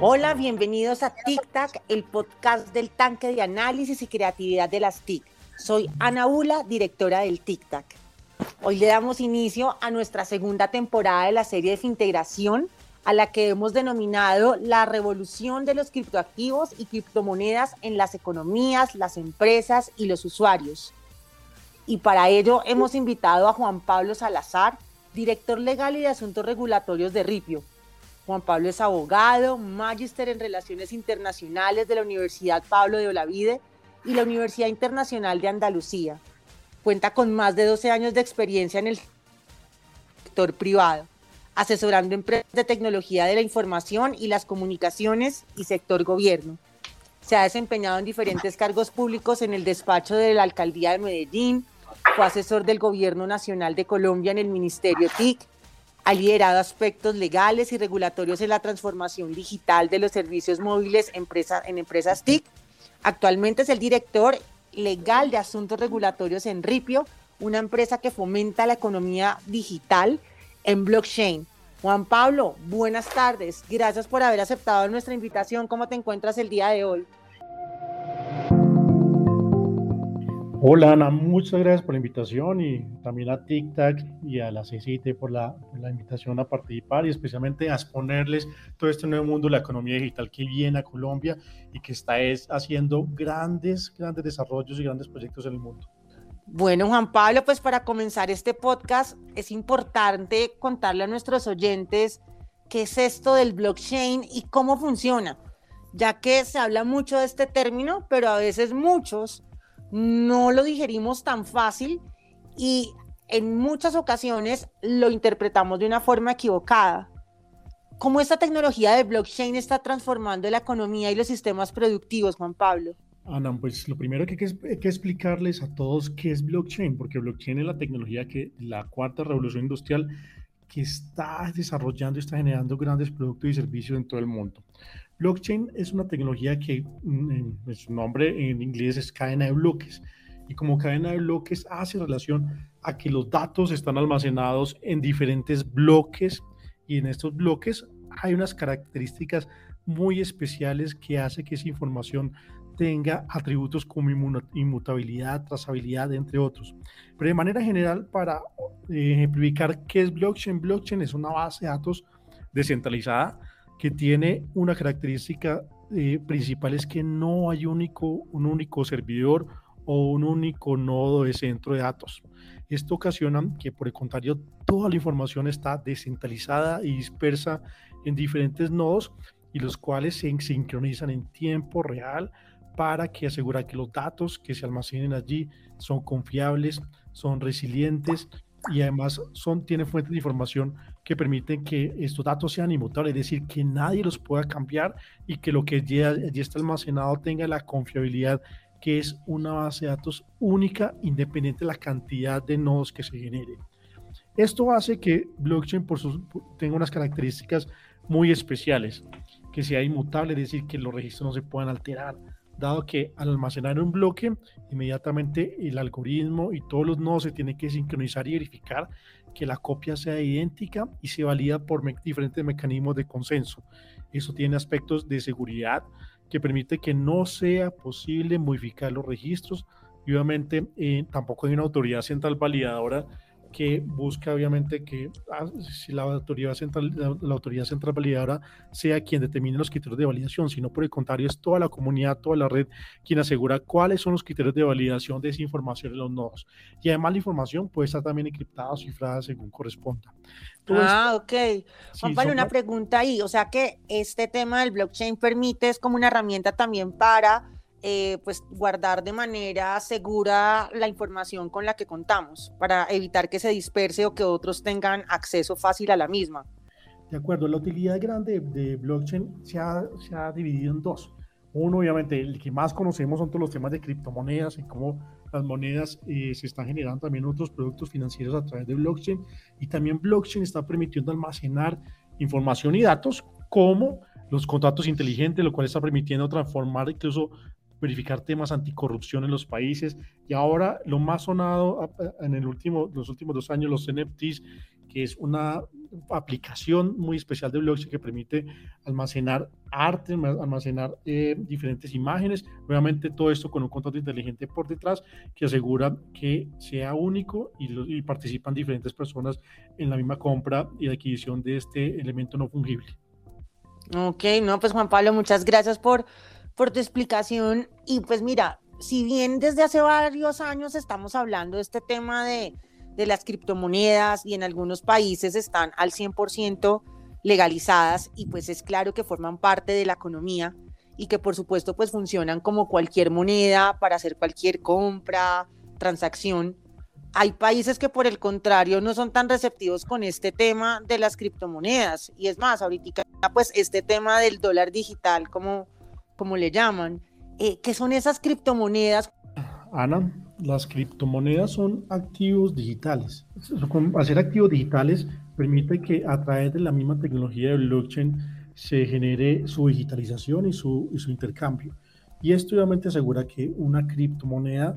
Hola, bienvenidos a TIC-TAC, el podcast del tanque de análisis y creatividad de las TIC. Soy Ana Ula, directora del TIC-TAC. Hoy le damos inicio a nuestra segunda temporada de la serie de Fintegración, a la que hemos denominado la revolución de los criptoactivos y criptomonedas en las economías, las empresas y los usuarios. Y para ello hemos invitado a Juan Pablo Salazar, director legal y de asuntos regulatorios de Ripio. Juan Pablo es abogado, magíster en Relaciones Internacionales de la Universidad Pablo de Olavide y la Universidad Internacional de Andalucía. Cuenta con más de 12 años de experiencia en el sector privado, asesorando empresas de tecnología de la información y las comunicaciones y sector gobierno. Se ha desempeñado en diferentes cargos públicos en el despacho de la Alcaldía de Medellín, fue asesor del Gobierno Nacional de Colombia en el Ministerio TIC, ha liderado aspectos legales y regulatorios en la transformación digital de los servicios móviles en empresas TIC. Actualmente es el director legal de asuntos regulatorios en Ripio, una empresa que fomenta la economía digital en blockchain. Juan Pablo, buenas tardes. Gracias por haber aceptado nuestra invitación. ¿Cómo te encuentras el día de hoy? Hola Ana, muchas gracias por la invitación y también a TikTok y a la CCT por la, la, invitación a participar y especialmente a exponerles todo este nuevo mundo de la economía digital que viene a Colombia y que está es, haciendo grandes, grandes desarrollos y grandes proyectos en el mundo. Bueno, Juan Pablo, pues para comenzar este podcast es importante contarle a nuestros oyentes qué es esto del blockchain y cómo funciona, ya que se habla mucho de este término, pero a veces muchos no lo digerimos tan fácil y en muchas ocasiones lo interpretamos de una forma equivocada. ¿Cómo esta tecnología de blockchain está transformando la economía y los sistemas productivos, Juan Pablo? Ana, pues lo primero que hay que, explicarles a todos qué es blockchain, porque blockchain es la tecnología que la cuarta revolución industrial que está desarrollando y está generando grandes productos y servicios en todo el mundo. Blockchain es una tecnología que mm, su nombre en inglés es cadena de bloques y como cadena de bloques hace relación a que los datos están almacenados en diferentes bloques y en estos bloques hay unas características muy especiales que hace que esa información tenga atributos como inmutabilidad, trazabilidad, entre otros. Pero de manera general, para eh, ejemplificar qué es blockchain, blockchain es una base de datos descentralizada que tiene una característica eh, principal es que no hay único, un único servidor o un único nodo de centro de datos. Esto ocasiona que, por el contrario, toda la información está descentralizada y dispersa en diferentes nodos y los cuales se sincronizan en tiempo real para que asegurar que los datos que se almacenen allí son confiables, son resilientes y además son, tienen fuentes de información que permiten que estos datos sean inmutables, es decir, que nadie los pueda cambiar y que lo que ya, ya está almacenado tenga la confiabilidad que es una base de datos única, independiente de la cantidad de nodos que se genere. Esto hace que blockchain por sus, tenga unas características muy especiales, que sea inmutable, es decir, que los registros no se puedan alterar, dado que al almacenar un bloque, inmediatamente el algoritmo y todos los nodos se tienen que sincronizar y verificar que la copia sea idéntica y se valida por diferentes mecanismos de consenso. Eso tiene aspectos de seguridad que permite que no sea posible modificar los registros y obviamente eh, tampoco hay una autoridad central validadora que busca obviamente que ah, si la autoridad central, la, autoridad central validadora sea quien determine los criterios de validación, sino por el contrario es toda la comunidad, toda la red quien asegura cuáles son los criterios de validación de esa información en los nodos. Y además la información puede estar también encriptada o cifrada según corresponda. ah, ok. Juan Pablo, una pregunta ahí, o sea que este tema del blockchain permite, es como una herramienta también para eh, pues guardar de manera segura la información con la que contamos para evitar que se disperse o que otros tengan acceso fácil a la misma. De acuerdo, la utilidad grande de blockchain se ha, se ha dividido en dos. Uno, obviamente, el que más conocemos son todos los temas de criptomonedas y cómo las monedas eh, se están generando también otros productos financieros a través de blockchain. Y también blockchain está permitiendo almacenar información y datos como los contratos inteligentes, lo cual está permitiendo transformar incluso verificar temas anticorrupción en los países y ahora lo más sonado en el último, los últimos dos años, los NFTs que es una aplicación muy especial de blockchain que permite almacenar arte, almacenar eh, diferentes imágenes. Nuevamente todo esto con un contrato inteligente por detrás que asegura que sea único y, participan diferentes personas en la misma compra y adquisición de este elemento no fungible. Ok, no, pues Juan Pablo, muchas gracias por, por tu explicación. Y pues mira, si bien desde hace varios años estamos hablando de este tema de, de las criptomonedas y en algunos países están al 100% legalizadas y pues es claro que forman parte de la economía y que por supuesto pues funcionan como cualquier moneda para hacer cualquier compra, transacción. Hay países que por el contrario no son tan receptivos con este tema de las criptomonedas y es más, ahorita pues este tema del dólar digital como, como le llaman. Eh, ¿Qué son esas criptomonedas? Ana, las criptomonedas son activos digitales. Hacer activos digitales permite que a través de la misma tecnología de blockchain se genere su digitalización y su, intercambio. Y esto obviamente asegura que una criptomoneda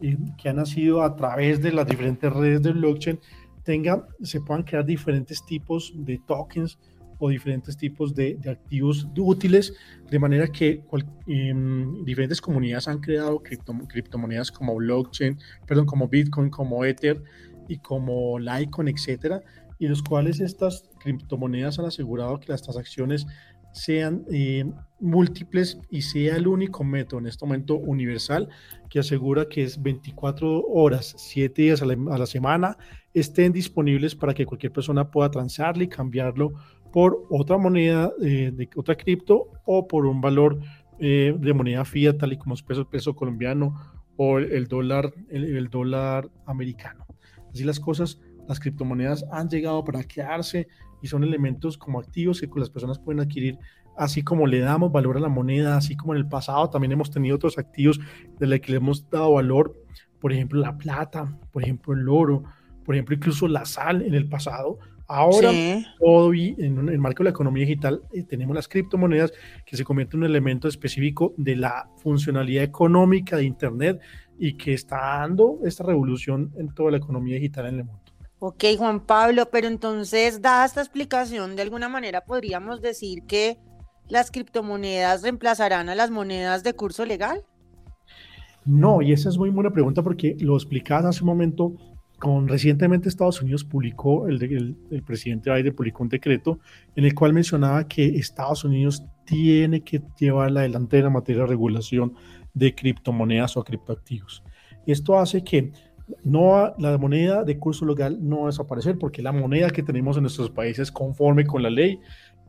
eh, que ha nacido a través de las diferentes redes de blockchain tenga, se puedan crear diferentes tipos de tokens o diferentes tipos de, activos útiles, de manera que em, diferentes comunidades han creado criptomonedas como blockchain, perdón, como Bitcoin, como Ether y como Litecoin, etcétera, y los cuales estas criptomonedas han asegurado que las transacciones sean eh, múltiples y sea el único método en este momento universal que asegura que es 24 horas, 7 días a la, semana, estén disponibles para que cualquier persona pueda transarle y cambiarlo por otra moneda eh, de otra cripto o por un valor eh, de moneda fiat tal y como es peso, peso colombiano o el, dólar el, dólar americano. Así las cosas, las criptomonedas han llegado para quedarse y son elementos como activos que las personas pueden adquirir así como le damos valor a la moneda, así como en el pasado también hemos tenido otros activos de los que le hemos dado valor, por ejemplo la plata, por ejemplo el oro, por ejemplo incluso la sal en el pasado, Ahora, todo en el marco de la economía digital, eh, tenemos las criptomonedas que se convierten en un elemento específico de la funcionalidad económica de Internet y que está dando esta revolución en toda la economía digital en el mundo. Ok, Juan Pablo, pero entonces, dada esta explicación, de alguna manera podríamos decir que las criptomonedas reemplazarán a las monedas de curso legal? No, y esa es muy buena pregunta porque lo explicabas hace un momento recientemente Estados Unidos publicó, el, el, presidente Biden publicó un decreto en el cual mencionaba que Estados Unidos tiene que llevar la delantera materia de regulación de criptomonedas o criptoactivos. Esto hace que no, la moneda de curso legal no va a desaparecer porque la moneda que tenemos en nuestros países conforme con la ley,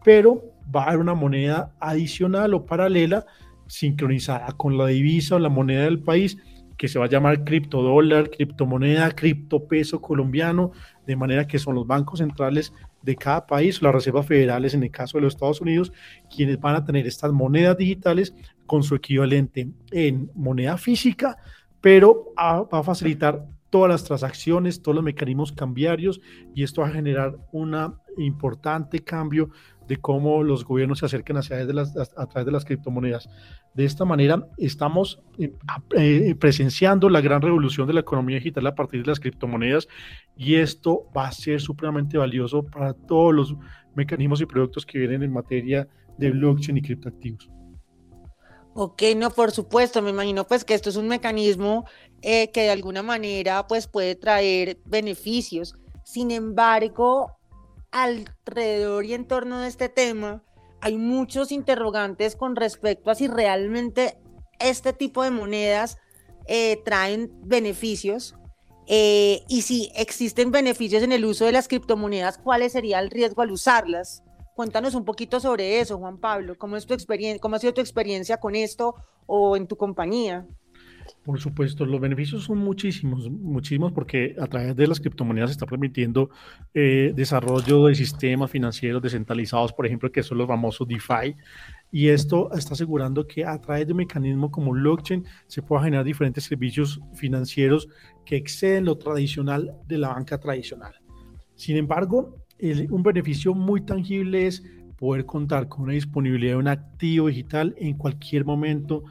pero va a haber una moneda adicional o paralela sincronizada con la divisa o la moneda del país que se va a llamar criptodólar, criptomoneda, criptopeso colombiano, de manera que son los bancos centrales de cada país, las reservas federales en el caso de los Estados Unidos, quienes van a tener estas monedas digitales con su equivalente en moneda física, pero va a facilitar todas las transacciones, todos los mecanismos cambiarios y esto va a generar un importante cambio de cómo los gobiernos se acercan hacia de las, a través de las criptomonedas. De esta manera, estamos eh, eh, presenciando la gran revolución de la economía digital a partir de las criptomonedas y esto va a ser supremamente valioso para todos los mecanismos y productos que vienen en materia de blockchain y criptoactivos. Ok, no, por supuesto, me imagino pues que esto es un mecanismo eh, que de alguna manera pues puede traer beneficios. Sin embargo, alrededor y en torno de este tema, hay muchos interrogantes con respecto a si realmente este tipo de monedas eh, traen beneficios eh, y si existen beneficios en el uso de las criptomonedas, ¿cuál sería el riesgo al usarlas? Cuéntanos un poquito sobre eso, Juan Pablo. ¿Cómo, es tu experiencia, cómo ha sido tu experiencia con esto o en tu compañía? Por supuesto, los beneficios son muchísimos, muchísimos porque a través de las criptomonedas se está permitiendo eh, desarrollo de sistemas financieros descentralizados, por ejemplo, que son los famosos DeFi. Y esto está asegurando que a través de un mecanismo como blockchain se pueda generar diferentes servicios financieros que exceden lo tradicional de la banca tradicional. Sin embargo, un beneficio muy tangible es poder contar con una disponibilidad de un activo digital en cualquier momento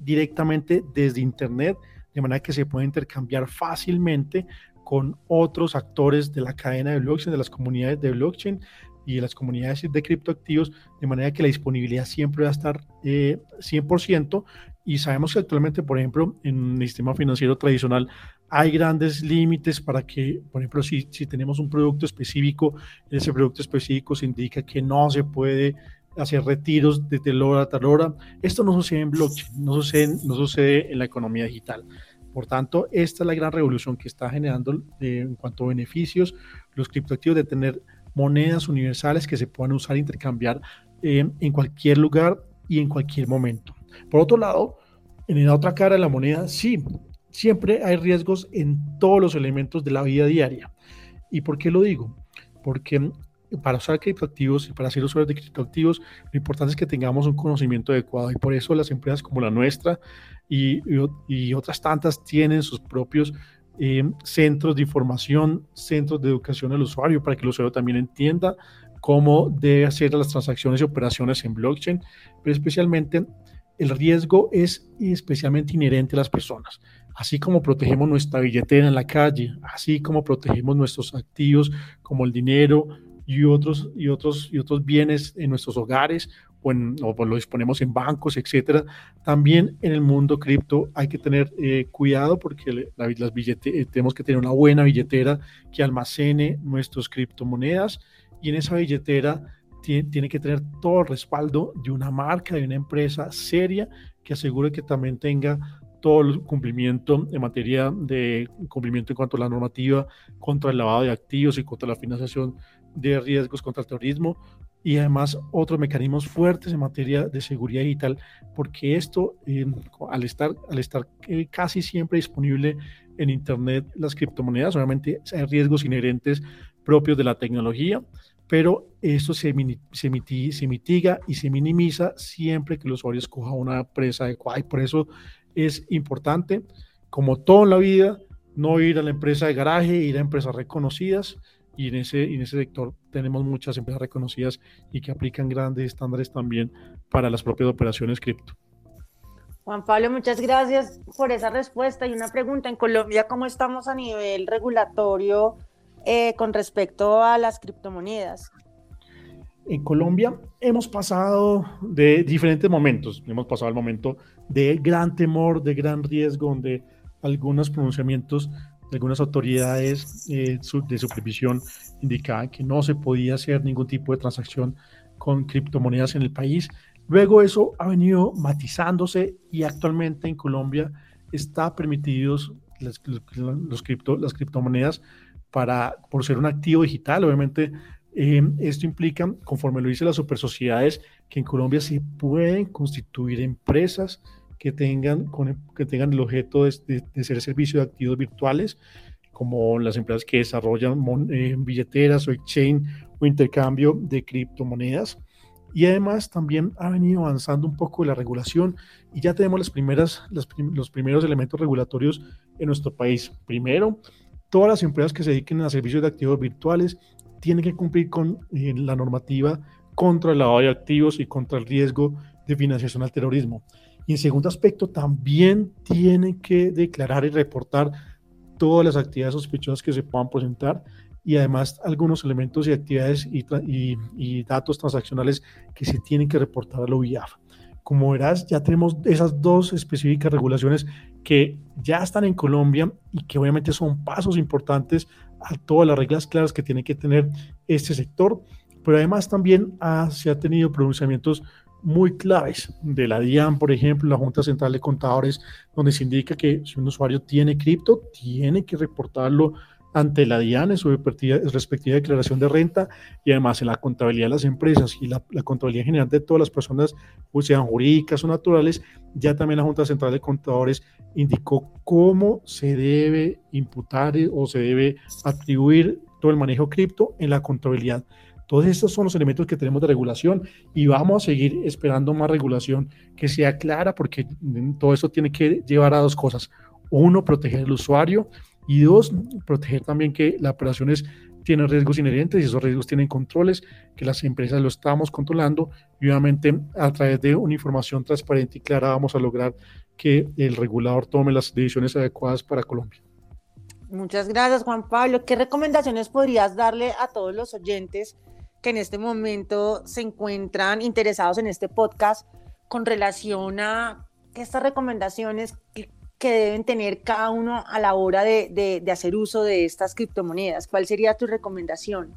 directamente desde Internet, de manera que se puede intercambiar fácilmente con otros actores de la cadena de blockchain, de las comunidades de blockchain y de las comunidades de criptoactivos, de manera que la disponibilidad siempre va a estar eh, 100%. Y sabemos que actualmente, por ejemplo, en el sistema financiero tradicional hay grandes límites para que, por ejemplo, si, si tenemos un producto específico, ese producto específico se indica que no se puede hacer retiros desde hora a tal hora. Esto no sucede en blockchain, no sucede, no sucede en la economía digital. Por tanto, esta es la gran revolución que está generando eh, en cuanto a beneficios los criptoactivos de tener monedas universales que se puedan usar e intercambiar eh, en cualquier lugar y en cualquier momento. Por otro lado, en la otra cara de la moneda, sí, siempre hay riesgos en todos los elementos de la vida diaria. ¿Y por qué lo digo? Porque para usar criptoactivos y para ser usuarios de criptoactivos, lo importante es que tengamos un conocimiento adecuado y por eso las empresas como la nuestra y, otras tantas tienen sus propios eh, centros de información, centros de educación al usuario para que el usuario también entienda cómo debe hacer las transacciones y operaciones en blockchain, pero especialmente el riesgo es especialmente inherente a las personas. Así como protegemos nuestra billetera en la calle, así como protegemos nuestros activos como el dinero, y otros, y otros, y otros bienes en nuestros hogares o, en, o lo disponemos en bancos, etcétera. También en el mundo cripto hay que tener eh, cuidado porque las billete, eh, tenemos que tener una buena billetera que almacene nuestras criptomonedas y en esa billetera tiene, tiene que tener todo el respaldo de una marca, de una empresa seria que asegure que también tenga todo el cumplimiento en materia de cumplimiento en cuanto a la normativa contra el lavado de activos y contra la financiación de riesgos contra el terrorismo y además otros mecanismos fuertes en materia de seguridad digital, porque esto, eh, al estar, al estar eh, casi siempre disponible en Internet, las criptomonedas, obviamente hay riesgos inherentes propios de la tecnología, pero esto se, se, se mitiga y se minimiza siempre que el usuario escoja una empresa adecuada. Y por eso es importante, como todo en la vida, no ir a la empresa de garaje, ir a empresas reconocidas, y en ese, en ese sector tenemos muchas empresas reconocidas y que aplican grandes estándares también para las propias operaciones cripto. Juan Pablo, muchas gracias por esa respuesta. Y una pregunta, en Colombia, ¿cómo estamos a nivel regulatorio eh, con respecto a las criptomonedas? En Colombia hemos pasado de diferentes momentos. Hemos pasado el momento de gran temor, de gran riesgo, donde algunos pronunciamientos algunas autoridades eh, de supervisión indicaban que no se podía hacer ningún tipo de transacción con criptomonedas en el país. Luego eso ha venido matizándose y actualmente en Colombia está permitidos las, los cripto, las criptomonedas para, por ser un activo digital. Obviamente eh, esto implica, conforme lo dice las supersociedades, que en Colombia se pueden constituir empresas que tengan, que tengan el objeto de, ser servicio de activos virtuales, como las empresas que desarrollan eh, billeteras o exchange o intercambio de criptomonedas. Y además también ha venido avanzando un poco la regulación y ya tenemos las primeras, los primeros elementos regulatorios en nuestro país. Primero, todas las empresas que se dediquen a servicios de activos virtuales tienen que cumplir con eh, la normativa contra el lavado de activos y contra el riesgo de financiación al terrorismo. Y en segundo aspecto, también tienen que declarar y reportar todas las actividades sospechosas que se puedan presentar y además algunos elementos y actividades y, datos transaccionales que se tienen que reportar a la UIAF. Como verás, ya tenemos esas dos específicas regulaciones que ya están en Colombia y que obviamente son pasos importantes a todas las reglas claras que tiene que tener este sector, pero además también se ha tenido pronunciamientos muy claves de la DIAN, por ejemplo, la Junta Central de Contadores, donde se indica que si un usuario tiene cripto, tiene que reportarlo ante la DIAN en su respectiva declaración de renta y además en la contabilidad de las empresas y la, contabilidad general de todas las personas, pues sean jurídicas o naturales, ya también la Junta Central de Contadores indicó cómo se debe imputar o se debe atribuir todo el manejo cripto en la contabilidad todos estos son los elementos que tenemos de regulación y vamos a seguir esperando más regulación que sea clara porque todo eso tiene que llevar a dos cosas. Uno, proteger al usuario y dos, proteger también que las operaciones tienen riesgos inherentes y esos riesgos tienen controles, que las empresas lo estamos controlando y obviamente a través de una información transparente y clara vamos a lograr que el regulador tome las decisiones adecuadas para Colombia. Muchas gracias, Juan Pablo. ¿Qué recomendaciones podrías darle a todos los oyentes que en este momento se encuentran interesados en este podcast con relación a estas recomendaciones que, deben tener cada uno a la hora de, hacer uso de estas criptomonedas? ¿Cuál sería tu recomendación?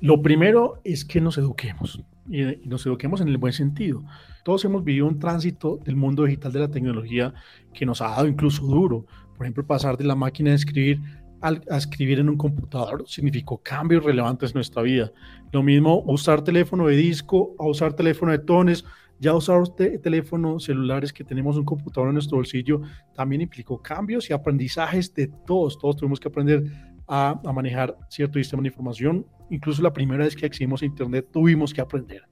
Lo primero es que nos eduquemos y nos eduquemos en el buen sentido. Todos hemos vivido un tránsito del mundo digital de la tecnología que nos ha dado incluso duro. Por ejemplo, pasar de la máquina de escribir a escribir en un computador significó cambios relevantes en nuestra vida. Lo mismo usar teléfono de disco a usar teléfono de tones, ya usar teléfonos celulares que tenemos un computador en nuestro bolsillo también implicó cambios y aprendizajes de todos. Todos tuvimos que aprender a, a, manejar cierto sistema de información. Incluso la primera vez que accedimos a Internet tuvimos que aprender.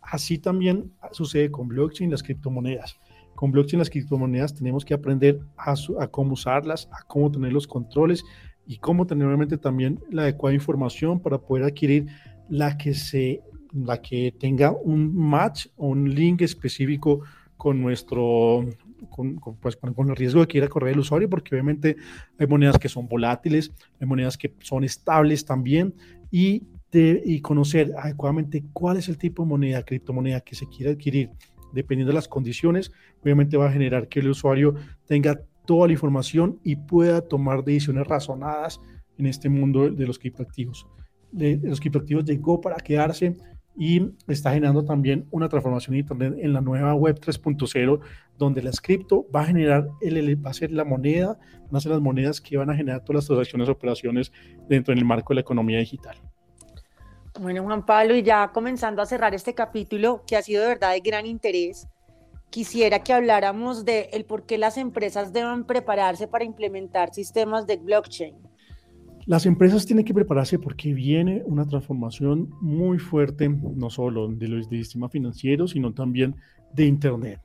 Así también sucede con blockchain, las criptomonedas. Con blockchain, las criptomonedas tenemos que aprender a, a cómo usarlas, a cómo tener los controles y cómo tener obviamente también la adecuada información para poder adquirir la que se la que tenga un match o un link específico con nuestro con, pues, con, el riesgo de que quiera correr el usuario, porque obviamente hay monedas que son volátiles, hay monedas que son estables también, y, de, y conocer adecuadamente cuál es el tipo de moneda, criptomoneda que se quiere adquirir, dependiendo de las condiciones, obviamente va a generar que el usuario tenga toda la información y pueda tomar decisiones razonadas en este mundo de los criptoactivos. De, los criptoactivos llegó para quedarse y está generando también una transformación de Internet en la nueva web 3.0, donde la cripto va a generar, el, va a ser la moneda, van a ser las monedas que van a generar todas las transacciones operaciones dentro del marco de la economía digital. Bueno, Juan Pablo, y ya comenzando a cerrar este capítulo que ha sido de verdad de gran interés, quisiera que habláramos de el por qué las empresas deben prepararse para implementar sistemas de blockchain. Las empresas tienen que prepararse porque viene una transformación muy fuerte, no solo de los de sistema financiero, sino también de Internet.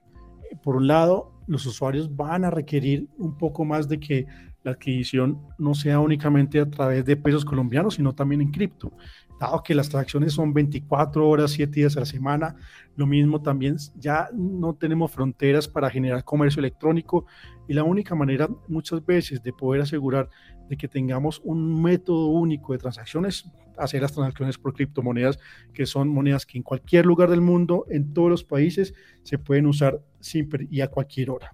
Por un lado, los usuarios van a requerir un poco más de que la adquisición no sea únicamente a través de pesos colombianos, sino también en cripto dado que las transacciones son 24 horas, 7 días a la semana, lo mismo también ya no tenemos fronteras para generar comercio electrónico y la única manera muchas veces de poder asegurar de que tengamos un método único de transacciones, hacer las transacciones por criptomonedas, que son monedas que en cualquier lugar del mundo, en todos los países, se pueden usar siempre y a cualquier hora.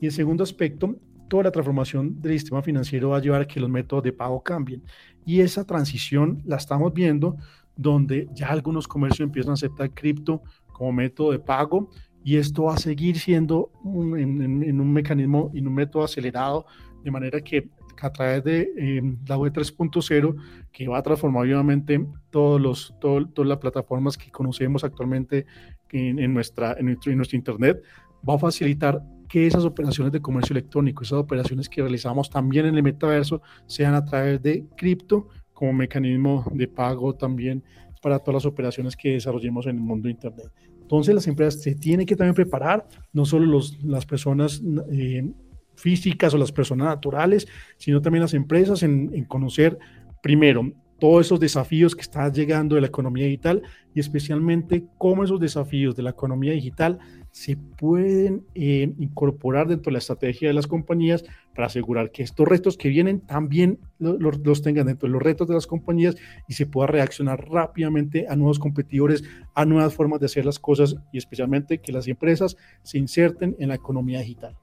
Y el segundo aspecto, toda la transformación del sistema financiero va a llevar a que los métodos de pago cambien. Y esa transición la estamos viendo donde ya algunos comercios empiezan a aceptar cripto como método de pago y esto va a seguir siendo en, un mecanismo, en un método acelerado, de manera que a través de em, la web 3.0, que va a transformar obviamente todos los, todas las plataformas que conocemos actualmente en, nuestra, en, nuestro, en nuestro Internet, va a facilitar que esas operaciones de comercio electrónico, esas operaciones que realizamos también en el metaverso, sean a través de cripto como mecanismo de pago también para todas las operaciones que desarrollemos en el mundo de Internet. Entonces las empresas se tienen que también preparar, no solo los, las personas eh, físicas o las personas naturales, sino también las empresas en, en conocer primero todos esos desafíos que están llegando de la economía digital y especialmente cómo esos desafíos de la economía digital se pueden eh, incorporar dentro de la estrategia de las compañías para asegurar que estos retos que vienen también los, tengan dentro de los retos de las compañías y se pueda reaccionar rápidamente a nuevos competidores, a nuevas formas de hacer las cosas y especialmente que las empresas se inserten en la economía digital.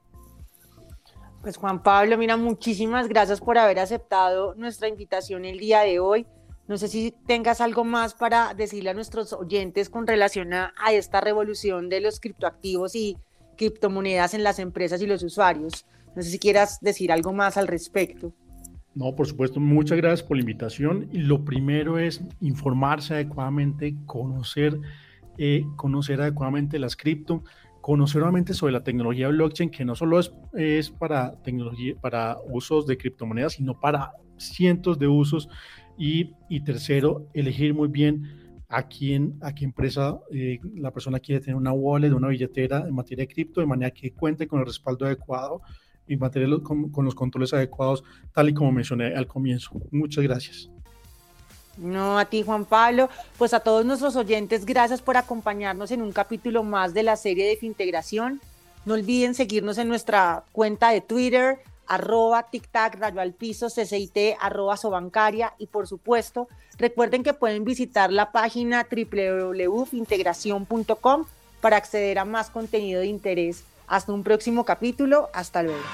Pues Juan Pablo, mira, muchísimas gracias por haber aceptado nuestra invitación el día de hoy. No sé si tengas algo más para decirle a nuestros oyentes con relación a, esta revolución de los criptoactivos y criptomonedas en las empresas y los usuarios. No sé si quieras decir algo más al respecto. No, por supuesto, muchas gracias por la invitación. Y lo primero es informarse adecuadamente, conocer, eh, conocer adecuadamente las cripto, conocer nuevamente sobre la tecnología blockchain, que no solo es, es para, tecnología, para usos de criptomonedas, sino para cientos de usos y, y tercero, elegir muy bien a quién, a qué empresa eh, la persona quiere tener una wallet, una billetera en materia de cripto, de manera que cuente con el respaldo adecuado y mantenerlo con, con los controles adecuados, tal y como mencioné al comienzo. Muchas gracias. No, a ti Juan Pablo, pues a todos nuestros oyentes, gracias por acompañarnos en un capítulo más de la serie de Fintegración. No olviden seguirnos en nuestra cuenta de Twitter, arroba tic-tac, rayo al piso, CCIT, arroba sobancaria y por supuesto, recuerden que pueden visitar la página www.integración.com para acceder a más contenido de interés. Hasta un próximo capítulo, hasta luego.